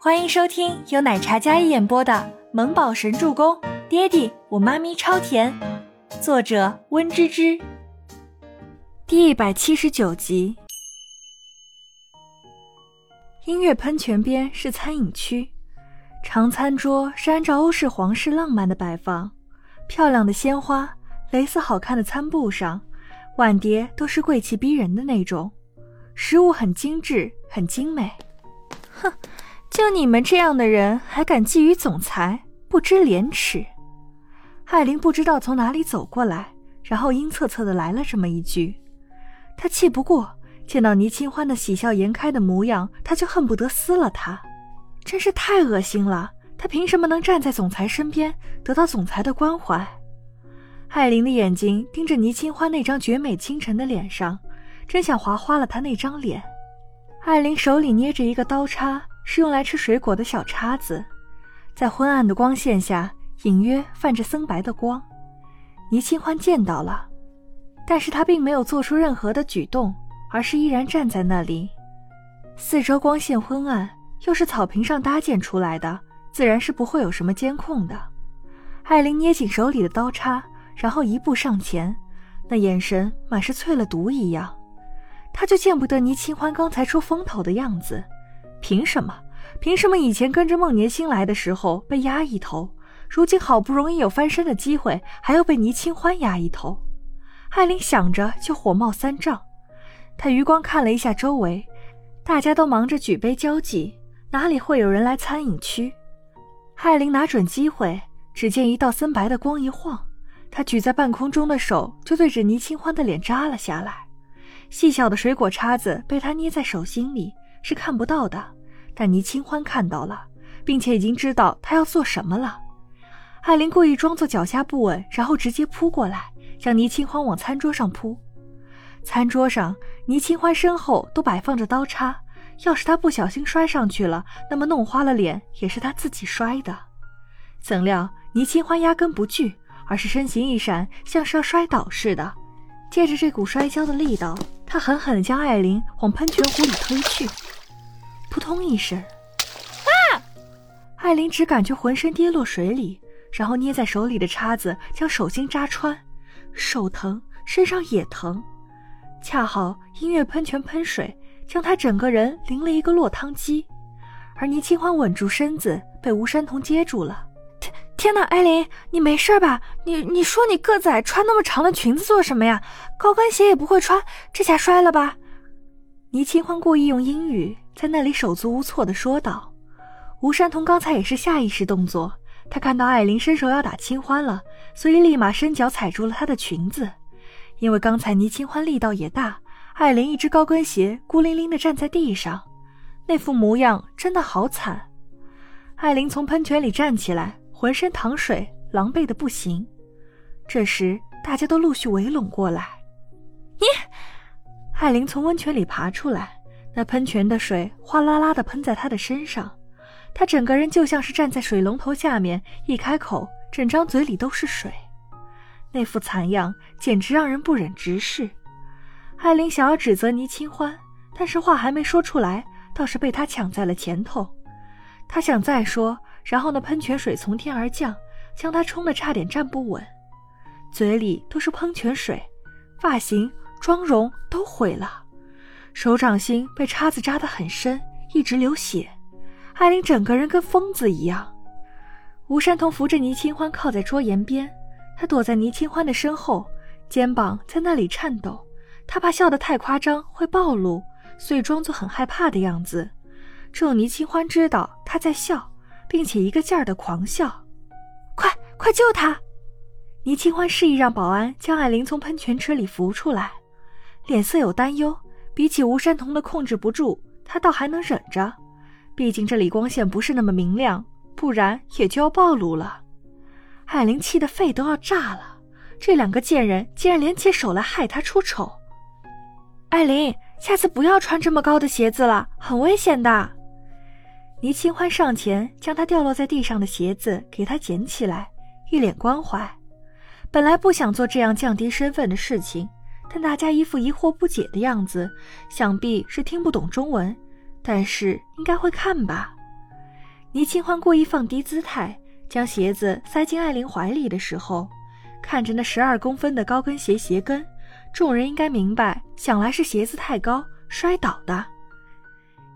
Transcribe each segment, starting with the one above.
欢迎收听由奶茶一演播的《萌宝神助攻》，爹地我妈咪超甜，作者温芝芝。第一百七十九集。音乐喷泉边是餐饮区，长餐桌是按照欧式皇室浪漫的摆放，漂亮的鲜花，蕾丝好看的餐布上，碗碟都是贵气逼人的那种，食物很精致，很精美。哼。就你们这样的人还敢觊觎总裁，不知廉耻！艾琳不知道从哪里走过来，然后阴恻恻的来了这么一句。她气不过，见到倪清欢的喜笑颜开的模样，她就恨不得撕了他，真是太恶心了！她凭什么能站在总裁身边，得到总裁的关怀？艾琳的眼睛盯着倪清欢那张绝美倾城的脸上，真想划花了他那张脸。艾琳手里捏着一个刀叉。是用来吃水果的小叉子，在昏暗的光线下隐约泛着森白的光。倪清欢见到了，但是他并没有做出任何的举动，而是依然站在那里。四周光线昏暗，又是草坪上搭建出来的，自然是不会有什么监控的。艾琳捏紧手里的刀叉，然后一步上前，那眼神满是淬了毒一样。他就见不得倪清欢刚才出风头的样子。凭什么？凭什么以前跟着孟年星来的时候被压一头，如今好不容易有翻身的机会，还要被倪清欢压一头？艾琳想着就火冒三丈。她余光看了一下周围，大家都忙着举杯交际，哪里会有人来餐饮区？艾琳拿准机会，只见一道森白的光一晃，她举在半空中的手就对着倪清欢的脸扎了下来。细小的水果叉子被她捏在手心里。是看不到的，但倪清欢看到了，并且已经知道他要做什么了。艾琳故意装作脚下不稳，然后直接扑过来，将倪清欢往餐桌上扑。餐桌上，倪清欢身后都摆放着刀叉，要是他不小心摔上去了，那么弄花了脸也是他自己摔的。怎料倪清欢压根不惧，而是身形一闪，像是要摔倒似的。借着这股摔跤的力道，他狠狠地将艾琳往喷泉湖里推去。砰一声，啊！艾琳只感觉浑身跌落水里，然后捏在手里的叉子将手心扎穿，手疼，身上也疼。恰好音乐喷泉喷水，将她整个人淋了一个落汤鸡。而倪清欢稳住身子，被吴山童接住了。天天哪，艾琳，你没事吧？你你说你个子矮，穿那么长的裙子做什么呀？高跟鞋也不会穿，这下摔了吧？倪清欢故意用英语。在那里手足无措地说道：“吴山童刚才也是下意识动作，他看到艾琳伸手要打清欢了，所以立马伸脚踩住了她的裙子。因为刚才倪清欢力道也大，艾琳一只高跟鞋孤零零地站在地上，那副模样真的好惨。艾琳从喷泉里站起来，浑身淌水，狼狈的不行。这时大家都陆续围拢过来。你，艾琳从温泉里爬出来。”那喷泉的水哗啦啦地喷在他的身上，他整个人就像是站在水龙头下面，一开口，整张嘴里都是水，那副惨样简直让人不忍直视。艾琳想要指责倪清欢，但是话还没说出来，倒是被他抢在了前头。他想再说，然后那喷泉水从天而降，将他冲得差点站不稳，嘴里都是喷泉水，发型、妆容都毁了。手掌心被叉子扎得很深，一直流血。艾琳整个人跟疯子一样。吴山童扶着倪清欢靠在桌沿边，他躲在倪清欢的身后，肩膀在那里颤抖。他怕笑得太夸张会暴露，所以装作很害怕的样子。只有倪清欢知道他在笑，并且一个劲儿的狂笑。快快救他！倪清欢示意让保安将艾琳从喷泉池里扶出来，脸色有担忧。比起吴山童的控制不住，他倒还能忍着，毕竟这里光线不是那么明亮，不然也就要暴露了。艾琳气得肺都要炸了，这两个贱人竟然联起手来害她出丑。艾琳，下次不要穿这么高的鞋子了，很危险的。倪清欢上前将她掉落在地上的鞋子给她捡起来，一脸关怀。本来不想做这样降低身份的事情。但大家一副疑惑不解的样子，想必是听不懂中文，但是应该会看吧。倪清欢故意放低姿态，将鞋子塞进艾琳怀里的时候，看着那十二公分的高跟鞋鞋跟，众人应该明白，想来是鞋子太高摔倒的。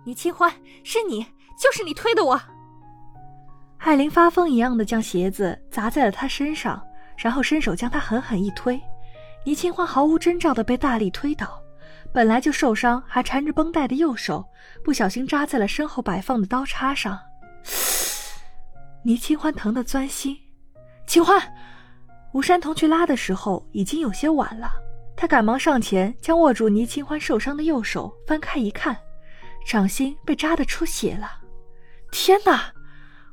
倪清欢，是你，就是你推的我！艾琳发疯一样的将鞋子砸在了他身上，然后伸手将他狠狠一推，倪清欢毫无征兆的被大力推倒，本来就受伤还缠着绷带的右手，不小心扎在了身后摆放的刀叉上。倪清欢疼得钻心，清欢，吴山童去拉的时候已经有些晚了，他赶忙上前将握住倪清欢受伤的右手翻开一看，掌心被扎得出血了。天哪！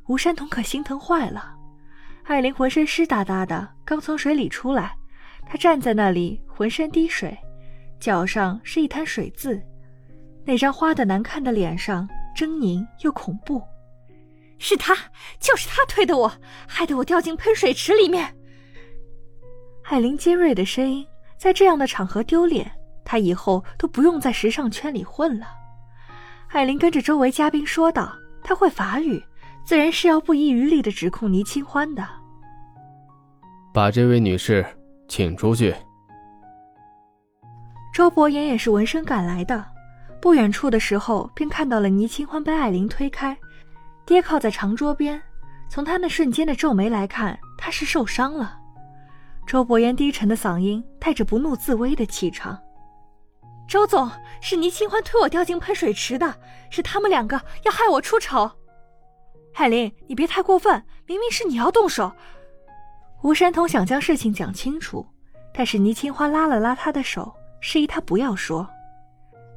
吴山童可心疼坏了，艾琳浑身湿哒哒的，刚从水里出来，他站在那里，浑身滴水，脚上是一滩水渍，那张花的难看的脸上狰狞又恐怖。是他，就是他推的我，害得我掉进喷水池里面。艾琳尖锐的声音在这样的场合丢脸，她以后都不用在时尚圈里混了。艾琳跟着周围嘉宾说道：“她会法语。”自然是要不遗余力的指控倪清欢的。把这位女士请出去。周伯言也是闻声赶来的，不远处的时候便看到了倪清欢被艾琳推开，跌靠在长桌边。从他那瞬间的皱眉来看，他是受伤了。周伯言低沉的嗓音带着不怒自威的气场：“周总，是倪清欢推我掉进喷水池的，是他们两个要害我出丑。”海林，你别太过分！明明是你要动手。吴山童想将事情讲清楚，但是倪清欢拉了拉他的手，示意他不要说。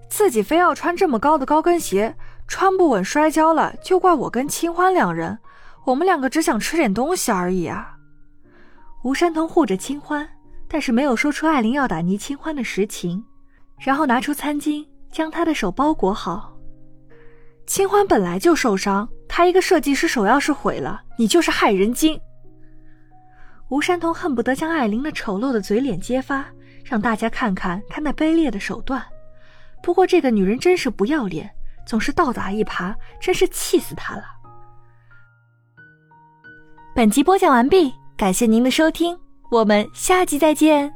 自己非要穿这么高的高跟鞋，穿不稳摔跤了，就怪我跟清欢两人。我们两个只想吃点东西而已啊。吴山童护着清欢，但是没有说出艾琳要打倪清欢的实情，然后拿出餐巾，将他的手包裹好。清欢本来就受伤。他一个设计师手要是毁了，你就是害人精。吴山童恨不得将艾琳那丑陋的嘴脸揭发，让大家看看他那卑劣的手段。不过这个女人真是不要脸，总是倒打一耙，真是气死他了。本集播讲完毕，感谢您的收听，我们下集再见。